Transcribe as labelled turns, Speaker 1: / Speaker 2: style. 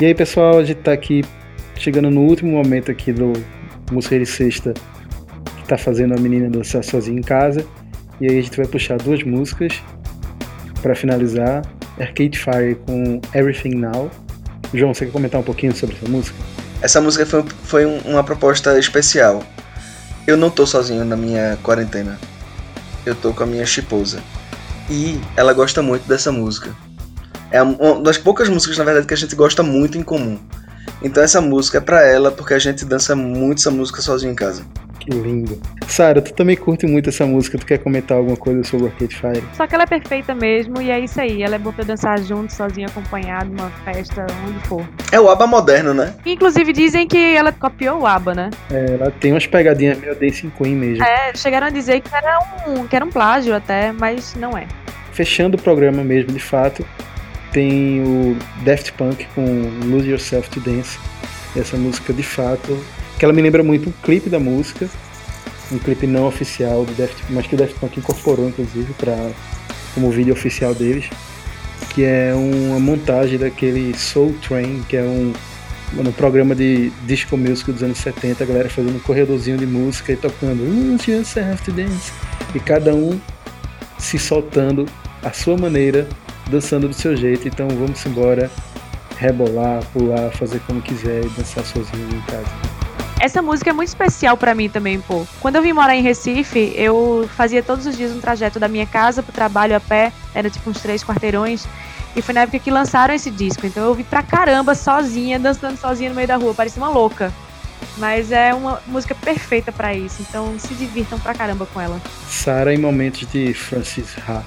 Speaker 1: E aí, pessoal, a gente tá aqui chegando no último momento aqui do Sexta, que tá fazendo a menina dançar sozinha em casa. E aí a gente vai puxar duas músicas para finalizar. Arcade Fire com Everything Now. João, você quer comentar um pouquinho sobre essa música?
Speaker 2: Essa música foi, foi uma proposta especial. Eu não tô sozinho na minha quarentena. Eu tô com a minha esposa. E ela gosta muito dessa música. É uma das poucas músicas, na verdade, que a gente gosta muito em comum. Então essa música é pra ela, porque a gente dança muito essa música sozinho em casa.
Speaker 1: Que lindo. Sara, tu também curte muito essa música, tu quer comentar alguma coisa sobre Arcade Fire?
Speaker 3: Só que ela é perfeita mesmo, e é isso aí. Ela é boa pra dançar junto, sozinha, acompanhado, numa festa, onde for.
Speaker 2: É o ABBA moderno, né?
Speaker 3: Inclusive dizem que ela copiou o ABBA, né?
Speaker 1: É, ela tem umas pegadinhas meio Dancing Queen mesmo.
Speaker 3: É, chegaram a dizer que era um, que era um plágio até, mas não é.
Speaker 1: Fechando o programa mesmo, de fato, tem o Daft Punk com Lose Yourself to Dance. Essa música, de fato, que ela me lembra muito o clipe da música, um clipe não oficial do Daft mas que o Daft Punk incorporou, inclusive, para como vídeo oficial deles, que é uma montagem daquele Soul Train, que é um no programa de disco music dos anos 70, a galera fazendo um corredorzinho de música e tocando Lose Yourself to Dance, e cada um se soltando à sua maneira dançando do seu jeito. Então vamos embora, rebolar, pular, fazer como quiser e dançar sozinho em casa.
Speaker 3: Essa música é muito especial para mim também, pô. Quando eu vim morar em Recife, eu fazia todos os dias um trajeto da minha casa pro trabalho a pé, era tipo uns três quarteirões. E foi na época que lançaram esse disco. Então eu vi pra caramba sozinha, dançando sozinha no meio da rua, parecia uma louca. Mas é uma música perfeita para isso, então se divirtam pra caramba com ela.
Speaker 1: Sara em momentos de Francis Ha.